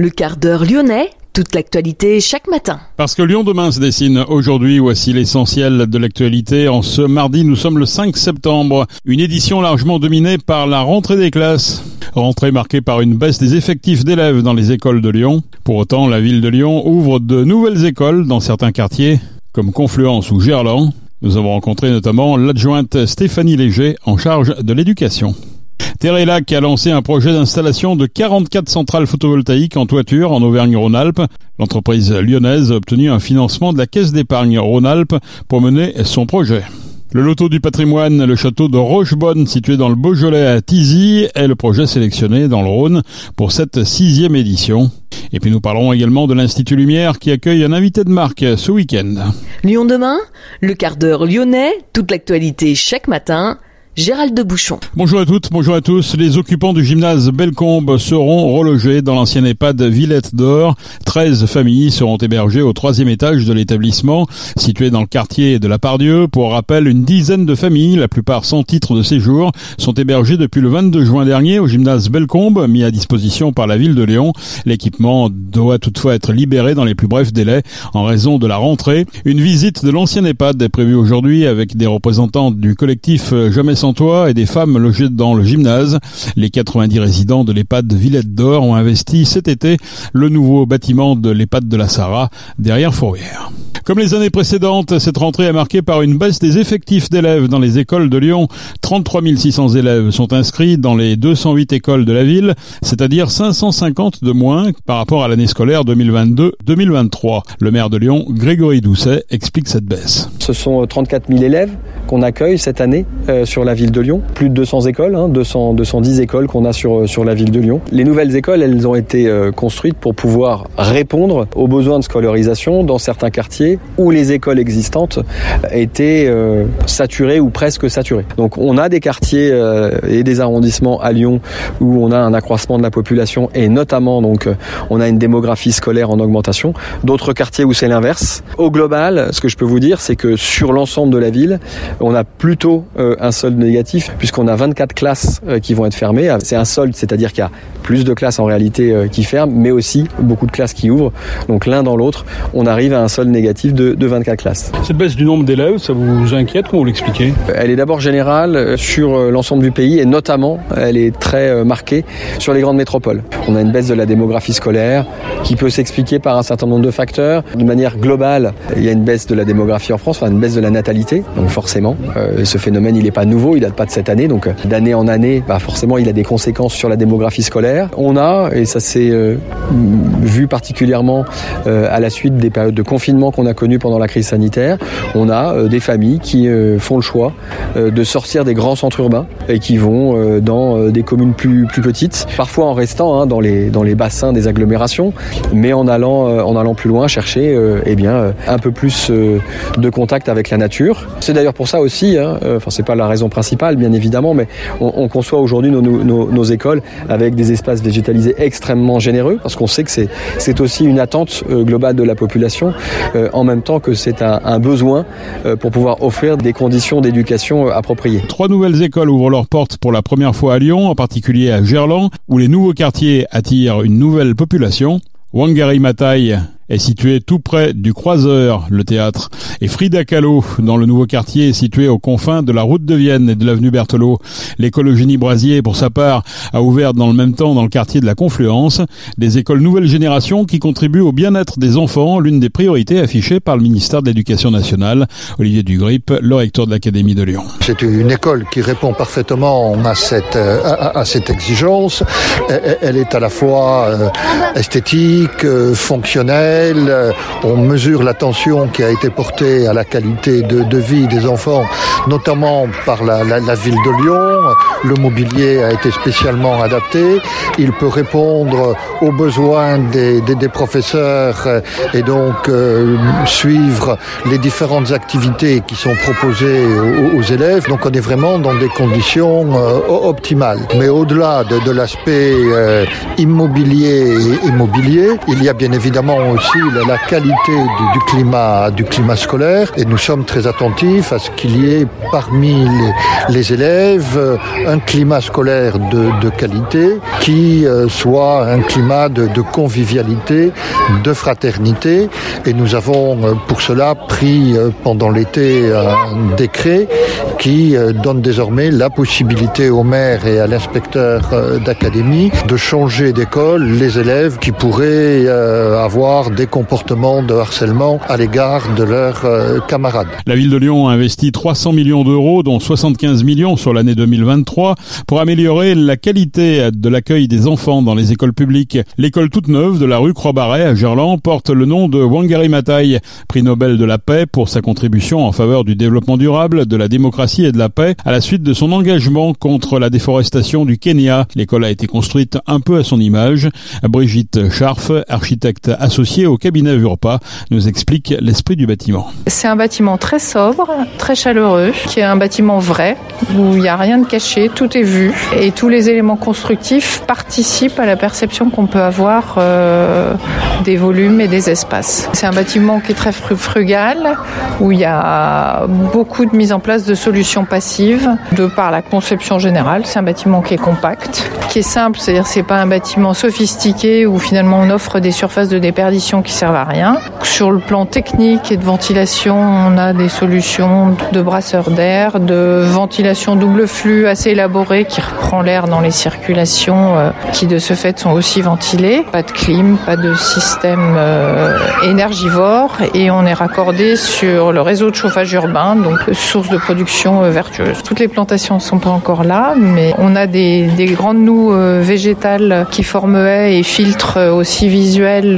Le quart d'heure lyonnais, toute l'actualité chaque matin. Parce que Lyon demain se dessine aujourd'hui, voici l'essentiel de l'actualité. En ce mardi, nous sommes le 5 septembre. Une édition largement dominée par la rentrée des classes. Rentrée marquée par une baisse des effectifs d'élèves dans les écoles de Lyon. Pour autant, la ville de Lyon ouvre de nouvelles écoles dans certains quartiers, comme Confluence ou Gerland. Nous avons rencontré notamment l'adjointe Stéphanie Léger en charge de l'éducation. Terrelac a lancé un projet d'installation de 44 centrales photovoltaïques en toiture en Auvergne-Rhône-Alpes. L'entreprise lyonnaise a obtenu un financement de la Caisse d'épargne Rhône-Alpes pour mener son projet. Le loto du patrimoine, le château de Rochebonne, situé dans le Beaujolais à Tizy, est le projet sélectionné dans le Rhône pour cette sixième édition. Et puis nous parlerons également de l'Institut Lumière qui accueille un invité de marque ce week-end. Lyon demain, le quart d'heure lyonnais, toute l'actualité chaque matin Gérald de Bouchon. Bonjour à toutes, bonjour à tous. Les occupants du gymnase Bellecombe seront relogés dans l'ancien EHPAD Villette d'Or. 13 familles seront hébergées au troisième étage de l'établissement, situé dans le quartier de la Pardieu. Pour rappel, une dizaine de familles, la plupart sans titre de séjour, sont hébergées depuis le 22 juin dernier au gymnase Bellecombe, mis à disposition par la ville de Lyon. L'équipement doit toutefois être libéré dans les plus brefs délais en raison de la rentrée. Une visite de l'ancien EHPAD est prévue aujourd'hui avec des représentants du collectif Jamais sans et des femmes logées dans le gymnase. Les 90 résidents de l'EHPAD Villette d'Or ont investi cet été le nouveau bâtiment de l'EHPAD de la Sarah derrière Fourrière. Comme les années précédentes, cette rentrée est marquée par une baisse des effectifs d'élèves dans les écoles de Lyon. 33 600 élèves sont inscrits dans les 208 écoles de la ville, c'est-à-dire 550 de moins par rapport à l'année scolaire 2022-2023. Le maire de Lyon, Grégory Doucet, explique cette baisse. Ce sont 34 000 élèves qu'on accueille cette année euh, sur la ville de Lyon. Plus de 200 écoles, hein, 200, 210 écoles qu'on a sur, sur la ville de Lyon. Les nouvelles écoles, elles ont été euh, construites pour pouvoir répondre aux besoins de scolarisation dans certains quartiers où les écoles existantes étaient euh, saturées ou presque saturées. Donc on a des quartiers euh, et des arrondissements à Lyon où on a un accroissement de la population et notamment donc on a une démographie scolaire en augmentation. D'autres quartiers où c'est l'inverse. Au global, ce que je peux vous dire, c'est que sur l'ensemble de la ville, on a plutôt euh, un solde négatif puisqu'on a 24 classes euh, qui vont être fermées. C'est un solde, c'est-à-dire qu'il y a plus de classes en réalité euh, qui ferment, mais aussi beaucoup de classes qui ouvrent. Donc l'un dans l'autre, on arrive à un solde négatif de, de 24 classes. Cette baisse du nombre d'élèves, ça vous inquiète Comment vous l'expliquez Elle est d'abord générale sur l'ensemble du pays et notamment, elle est très marquée sur les grandes métropoles. On a une baisse de la démographie scolaire qui peut s'expliquer par un certain nombre de facteurs. De manière globale, il y a une baisse de la démographie en France, enfin une baisse de la natalité, donc forcément, euh, ce phénomène il n'est pas nouveau, il date pas de cette année, donc d'année en année, bah forcément il a des conséquences sur la démographie scolaire. On a, et ça s'est euh, vu particulièrement euh, à la suite des périodes de confinement qu'on a pendant la crise sanitaire, on a euh, des familles qui euh, font le choix euh, de sortir des grands centres urbains et qui vont dans des communes plus, petites, parfois en restant hein, dans, les, bassins des agglomérations, mais en allant, en allant plus loin chercher eh bien, un peu plus de contact avec la nature. C'est d'ailleurs pour ça aussi, hein, enfin c'est pas la raison principale bien évidemment, mais on, on conçoit aujourd'hui nos, écoles avec des espaces végétalisés extrêmement généreux, parce qu'on sait que c'est aussi une attente globale de la population, en même temps que c'est un, besoin euh, pour pouvoir offrir des conditions d'éducation euh, appropriées. Trois nouvelles écoles ouvrent leurs portes pour la première fois à Lyon, en particulier à Gerland, où les nouveaux quartiers attirent une nouvelle population. Wangari Matai est situé tout près du Croiseur, le théâtre, et Frida Kahlo, dans le nouveau quartier, est situé aux confins de la route de Vienne et de l'avenue Berthelot. L'école Eugénie Brasier, pour sa part, a ouvert dans le même temps dans le quartier de la Confluence des écoles nouvelle génération qui contribuent au bien-être des enfants, l'une des priorités affichées par le ministère de l'Éducation nationale. Olivier Dugrip, le recteur de l'Académie de Lyon. C'est une école qui répond parfaitement à cette, à, à cette exigence. Elle, elle est à la fois euh, esthétique, euh, fonctionnelle. Euh, On mesure l'attention qui a été portée à la qualité de, vie des enfants, notamment par la, ville de Lyon. Le mobilier a été spécialement adapté. Il peut répondre aux besoins des, professeurs euh, et donc euh, suivre les différentes activités qui sont proposées aux, élèves. Donc on est vraiment dans des conditions optimales. Mais au-delà de, l'aspect immobilier et immobilier, il y a bien évidemment aussi la qualité du, climat, du climat scolaire et nous sommes très attentifs à ce qu'il y ait parmi les, élèves un climat scolaire de, qualité qui euh, soit un climat de, de, convivialité, de fraternité et nous avons euh, pour cela pris euh, pendant l'été un décret qui euh, donne désormais la possibilité au maire et à l'inspecteur euh, d'académie de changer d'école les élèves qui pourraient euh, des comportements de harcèlement à l'égard de leurs camarades. La ville de Lyon a investi 300 millions d'euros, dont 75 millions sur l'année 2023, pour améliorer la qualité de l'accueil des enfants dans les écoles publiques. L'école toute neuve de la rue Croix-Barret à Gerland porte le nom de Wangari Maathai, prix Nobel de la paix pour sa contribution en faveur du développement durable, de la démocratie et de la paix à la suite de son engagement contre la déforestation du Kenya. L'école a été construite un peu à son image. Brigitte Scharf, architecte associée au cabinet Urpa, nous explique l'esprit du bâtiment. C'est un bâtiment très sobre, très chaleureux, qui est un bâtiment vrai, où il n'y a rien de caché, tout est vu, et tous les éléments constructifs participent à la perception qu'on peut avoir euh, des volumes et des espaces. C'est un bâtiment qui est très frugal, où il y a beaucoup de mise en place de solutions passives, de par la conception générale. C'est un bâtiment qui est compact, qui est simple, c'est-à-dire c'est pas un bâtiment sophistiqué où finalement on offre des surfaces de déperdition qui servent à rien. Sur le plan technique et de ventilation, on a des solutions de brasseurs d'air, de ventilation double flux assez élaborée qui reprend l'air dans les circulations euh, qui de ce fait sont aussi ventilées. Pas de clim, pas de système euh, énergivore et on est raccordé sur le réseau de chauffage urbain, donc source de production euh, vertueuse. Toutes les plantations ne sont pas encore là, mais on a des, des grandes noues végétales qui forment haies et filtres euh, aussi visuels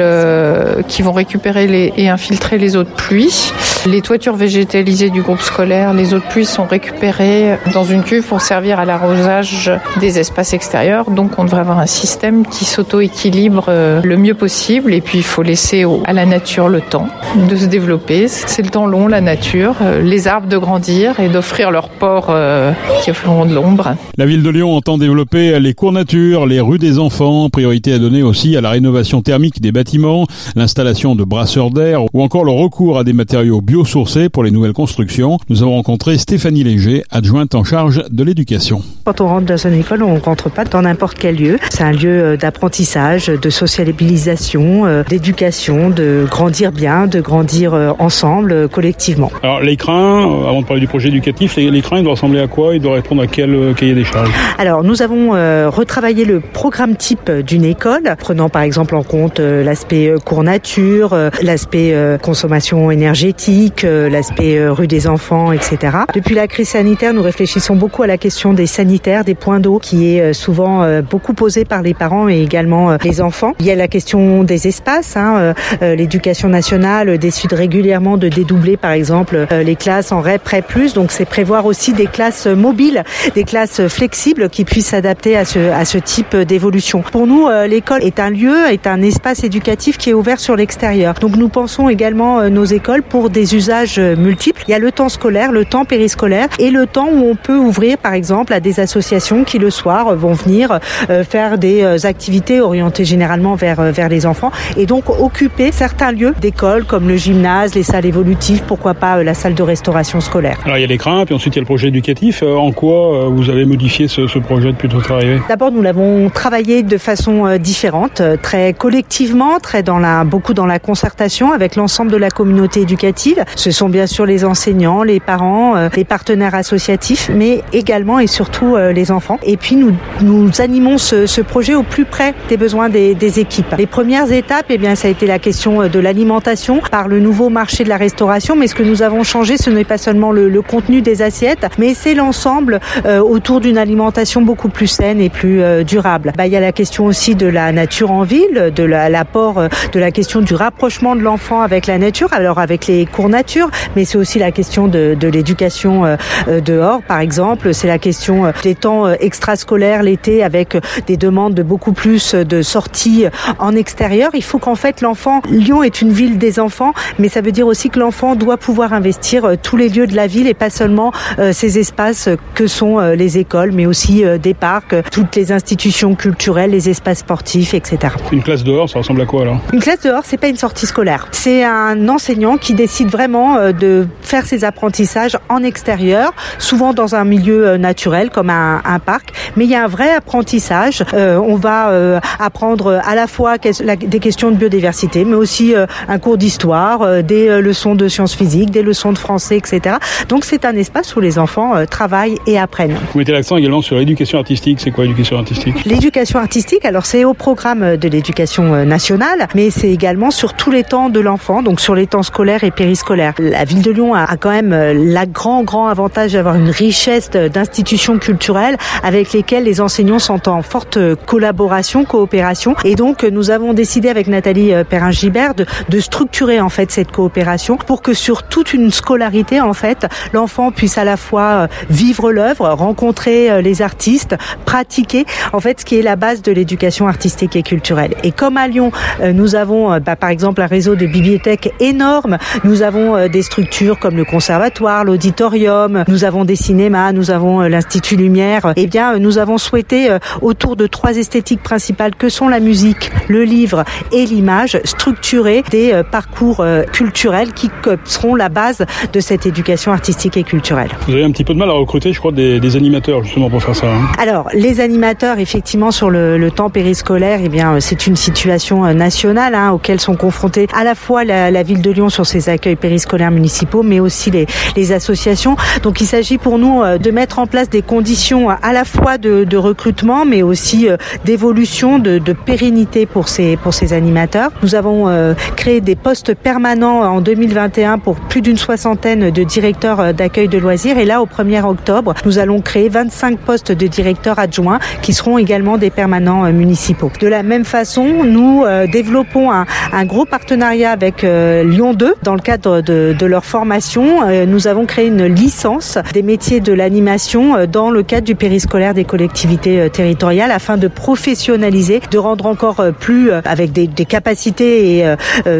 qui vont récupérer les, et infiltrer les eaux de pluie. Les toitures végétalisées du groupe scolaire, les eaux de pluie sont récupérées dans une cuve pour servir à l'arrosage des espaces extérieurs. Donc on devrait avoir un système qui s'auto-équilibre le mieux possible et puis il faut laisser à la nature le temps de se développer. C'est le temps long, la nature, les arbres de grandir et d'offrir leur port euh, qui offriront de l'ombre. La ville de Lyon entend développer les cours nature, les rues des enfants, priorité à donner aussi à la rénovation thermique des bâtiments, l'installation de brasseurs d'air ou encore le recours à des matériaux biosourcés pour les nouvelles constructions. Nous avons rencontré Stéphanie Léger, adjointe en charge de l'éducation. Quand on rentre dans une école, on ne rentre pas dans n'importe quel lieu. C'est un lieu d'apprentissage, de sociabilisation, euh, d'éducation, de grandir bien, de grandir euh, ensemble, collectivement. Alors l'écran, avant de parler du projet éducatif, l'écran il doit ressembler à quoi? Il doit répondre à quel euh, cahier des charges? Alors nous avons euh, retravaillé le programme type d'une école, prenant par exemple en compte euh, l'aspect euh, cours nature, euh, l'aspect euh, consommation énergétique, euh, l'aspect euh, rue des enfants, etc. Depuis la crise sanitaire, nous réfléchissons beaucoup à la question des sanitaires, des points d'eau, qui est euh, souvent beaucoup posée par les parents et également les enfants. Il y a la question des espaces. Hein, L'éducation nationale décide régulièrement de dédoubler par exemple les classes en REP, PREP+, donc c'est prévoir aussi des classes mobiles, des classes flexibles qui puissent s'adapter à ce, à ce type d'évolution. Pour nous, l'école est un lieu, est un espace éducatif qui est ouvert sur l'extérieur. Donc nous pensons également nos écoles pour des usages multiples. Il y a le temps scolaire, le temps périscolaire et le temps où on peut ouvrir par exemple à des associations qui le soir vont venir euh, faire des euh, activités orientées généralement vers, euh, vers les enfants et donc occuper certains lieux d'école comme le gymnase, les salles évolutives, pourquoi pas la salle de restauration scolaire. Alors il y a l'écran, puis ensuite il y a le projet éducatif. En quoi vous avez modifié ce, ce projet depuis votre arrivée? D'abord, nous l'avons travaillé de façon différente, très collectivement, très dans la, beaucoup dans la concertation avec l'ensemble de la communauté éducative. Ce sont bien sûr les enseignants, les parents, euh, les partenaires associatifs, mais également et surtout euh, les enfants. Et puis nous, nous animons ce, ce projet au plus près des besoins des, des équipes. Les premières étapes, eh bien, ça a été la question euh, de l'alimentation par le nouveau marché de la restauration. Mais ce que nous avons changé, ce n'est pas seulement le, le contenu des assiettes, mais c'est l'ensemble euh, autour d'une alimentation beaucoup plus saine et plus euh, durable. Bah, il y a la question aussi de la nature en ville, de la- l'apport euh, de la question du rapprochement de l'enfant avec la nature. Alors avec les cours nature, mais c'est aussi la question de, de l'éducation dehors, par exemple. C'est la question des temps extrascolaires l'été avec des demandes de beaucoup plus de sorties en extérieur. Il faut qu'en fait l'enfant, Lyon est une ville des enfants, mais ça veut dire aussi que l'enfant doit pouvoir investir tous les lieux de la ville et pas seulement ces espaces que sont les écoles, mais aussi des parcs, toutes les institutions culturelles, les espaces sportifs, etc. Une classe dehors, ça ressemble à quoi alors? Une classe dehors, c'est pas une sortie scolaire. C'est un enseignant qui décide vraiment euh, de faire ses apprentissages en extérieur, souvent dans un milieu euh, naturel comme un, un parc. Mais il y a un vrai apprentissage. Euh, on va euh, apprendre à la fois des questions de biodiversité, mais aussi euh, un cours d'histoire, des leçons de sciences physiques, des leçons de français, etc. Donc c'est un espace où les enfants travaillent et apprennent. Vous mettez l'accent également sur l'éducation artistique. C'est quoi l'éducation artistique? L'éducation artistique, alors c'est au programme de l'éducation nationale, mais c'est également sur tous les temps de l'enfant, donc sur les temps scolaires et périscolaires. La ville de Lyon a, quand même la grand grand avantage d'avoir une richesse d'institutions culturelles avec lesquelles les enseignants sont en forte collaboration, coopération. Et donc nous avons décidé avec Nathalie Perrin-Gibert de, de structurer en fait cette coopération pour que sur toute une scolarité en fait l'enfant puisse à la fois vivre l'œuvre, rencontrer les artistes, pratiquer en fait ce qui est la base de l'éducation artistique et culturelle. Et comme à Lyon, nous avons bah, par exemple un réseau de bibliothèques énorme, nous avons des structures comme le conservatoire, l'auditorium, nous avons des cinémas, nous avons l'Institut Lumière. Eh bien, nous avons souhaité autour de trois esthétiques principales que sont la musique, le livre et l'image, structurer des parcours culturels qui seront la base de cette éducation artistique et culturelle. Vous avez un petit peu de mal à recruter, je crois, des, des animateurs justement pour faire ça. Hein. Alors, les animateurs, effectivement, sur le, le temps périscolaire, eh bien, c'est une situation nationale hein, auquel sont confrontés à la fois la, la, ville de Lyon sur ses accueils périscolaires municipaux, mais aussi les, les associations. Donc, il s'agit pour nous de mettre en place des conditions à la fois de, de recrutement, mais aussi d'évolution, de, de, pérennité pour ces, pour ces animateurs. Nous avons euh, créé des postes permanents en 2021 pour plus d'une soixantaine de directeurs d'accueil de loisirs. Et là, au 1er octobre, nous allons créer 25 postes de directeurs adjoints qui seront également des permanents euh, municipaux. De la même façon, nous euh, développons un, un, gros partenariat avec euh, Lyon 2 dans le cadre de, de leur formation. Euh, nous avons créé une licence des métiers de l'animation dans le cadre du périscolaire des collectivités territoriales afin de professionnaliser, de rendre encore plus avec des, des capacités et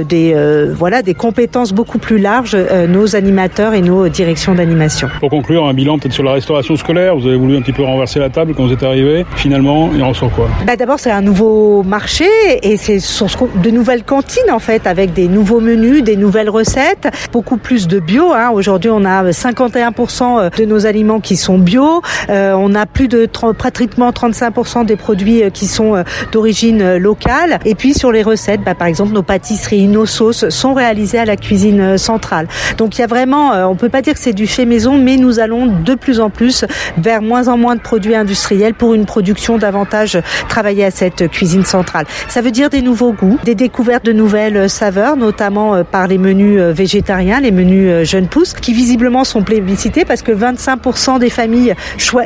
des voilà des compétences beaucoup plus larges nos animateurs et nos directions d'animation. Pour conclure, un bilan peut-être sur la restauration scolaire. Vous avez voulu un petit peu renverser la table quand vous êtes arrivé. Finalement, il en sort quoi? Bah D'abord, c'est un nouveau marché et c'est de nouvelles cantines en fait avec des nouveaux menus, des nouvelles recettes, beaucoup plus de bio. Hein. Aujourd'hui, on a 51% de nos aliments qui sont bio. Euh, on a plus de pratiquement 35% des produits qui sont d'origine locale. Et puis sur les recettes, bah, par exemple, nos pâtisseries, nos sauces sont réalisées à la cuisine centrale. Donc il y a vraiment, on peut pas dire que c'est du fait maison, mais nous allons de plus en plus vers moins en moins de produits industriels pour une production davantage travaillée à cette cuisine centrale. Ça veut dire des nouveaux goûts, des découvertes de nouvelles saveurs, notamment par les menus végétariens, les menus jeunes pousses, qui visiblement sont plébiscités parce que 25% des familles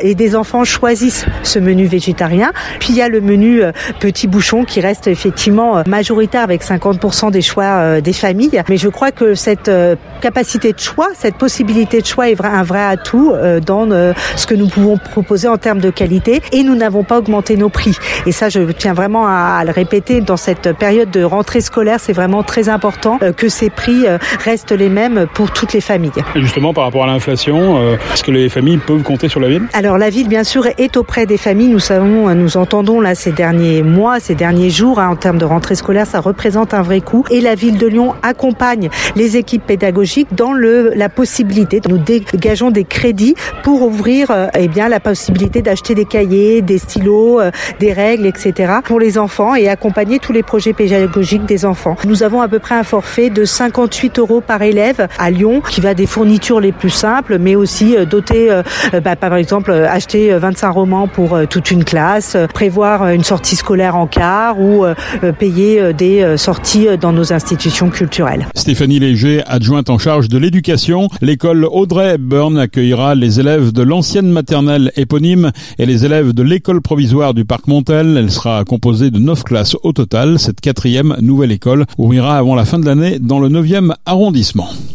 et des enfants choisissent ce menu végétarien. Puis il y a le menu petit bouchon qui reste effectivement majoritaire avec 50% des choix des familles. Mais je crois que cette capacité de choix, cette possibilité de choix est un vrai atout dans ce que nous pouvons proposer en termes de qualité et nous n'avons pas augmenté nos prix. Et ça, je tiens vraiment à, le répéter dans cette période de rentrée scolaire, c'est vraiment très important que ces prix restent les mêmes pour toutes les familles. Et justement, par rapport à l'inflation, est-ce que les familles peuvent compter sur la ville? Alors la ville, bien sûr, est auprès des familles. Nous savons, nous entendons là ces derniers mois, ces derniers jours, hein, en termes de rentrée scolaire, ça représente un vrai coût. Et la ville de Lyon accompagne les équipes pédagogiques dans le, la possibilité. Nous dégageons des crédits pour ouvrir eh bien, la possibilité d'acheter des cahiers, des stylos, des règles, etc. pour les enfants et accompagner tous les projets pédagogiques des enfants. Nous avons à peu près un forfait de 58 euros par élève à Lyon qui va des fournitures les plus simples, mais aussi doter, bah, par exemple, acheter 25 roman pour toute une classe, prévoir une sortie scolaire en car ou payer des sorties dans nos institutions culturelles. Stéphanie Léger, adjointe en charge de l'éducation, l'école Audrey Hepburn accueillera les élèves de l'ancienne maternelle éponyme et les élèves de l'école provisoire du parc Montel. Elle sera composée de neuf classes au total. Cette quatrième nouvelle école ouvrira avant la fin de l'année dans le 9e arrondissement.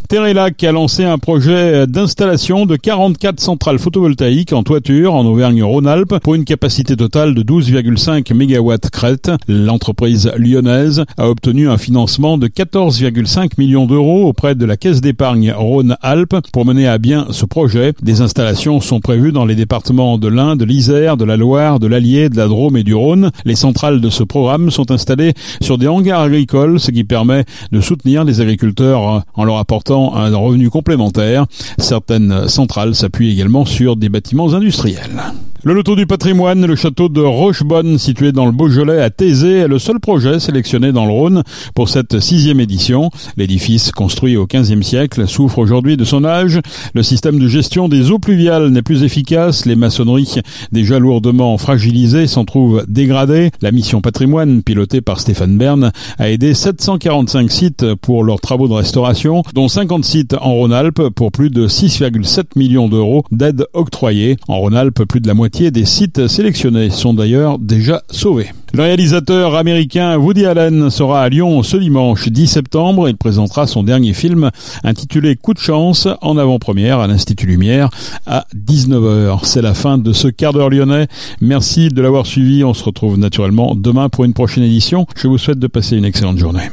Terrelac a lancé un projet d'installation de 44 centrales photovoltaïques en toiture en Auvergne-Rhône-Alpes pour une capacité totale de 12,5 MW crête. L'entreprise lyonnaise a obtenu un financement de 14,5 millions d'euros auprès de la Caisse d'épargne Rhône-Alpes pour mener à bien ce projet. Des installations sont prévues dans les départements de l'Ain, de l'Isère, de la Loire, de l'Allier, de la Drôme et du Rhône. Les centrales de ce programme sont installées sur des hangars agricoles, ce qui permet de soutenir les agriculteurs en leur apportant un revenu complémentaire. Certaines centrales s'appuient également sur des bâtiments industriels. Le loto du patrimoine, le château de Rochebonne, situé dans le Beaujolais à Thésée, est le seul projet sélectionné dans le Rhône pour cette sixième édition. L'édifice, construit au XVe siècle, souffre aujourd'hui de son âge. Le système de gestion des eaux pluviales n'est plus efficace. Les maçonneries, déjà lourdement fragilisées, s'en trouvent dégradées. La mission patrimoine, pilotée par Stéphane Bern, a aidé 745 sites pour leurs travaux de restauration, dont 50 sites en Rhône-Alpes pour plus de 6,7 millions d'euros d'aide octroyées. En Rhône-Alpes, plus de la moitié des sites sélectionnés sont d'ailleurs déjà sauvés. Le réalisateur américain Woody Allen sera à Lyon ce dimanche 10 septembre. Il présentera son dernier film intitulé Coup de chance en avant-première à l'Institut Lumière à 19h. C'est la fin de ce quart d'heure lyonnais. Merci de l'avoir suivi. On se retrouve naturellement demain pour une prochaine édition. Je vous souhaite de passer une excellente journée.